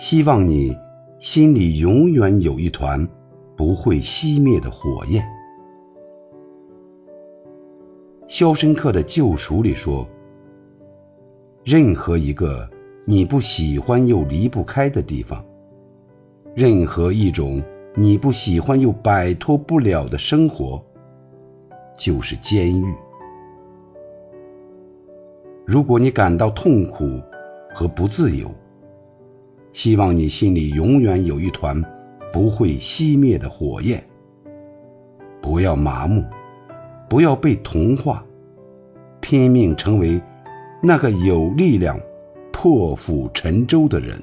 希望你心里永远有一团不会熄灭的火焰。《肖申克的救赎》里说：“任何一个你不喜欢又离不开的地方，任何一种你不喜欢又摆脱不了的生活，就是监狱。如果你感到痛苦和不自由，希望你心里永远有一团不会熄灭的火焰。不要麻木，不要被同化，拼命成为那个有力量破釜沉舟的人。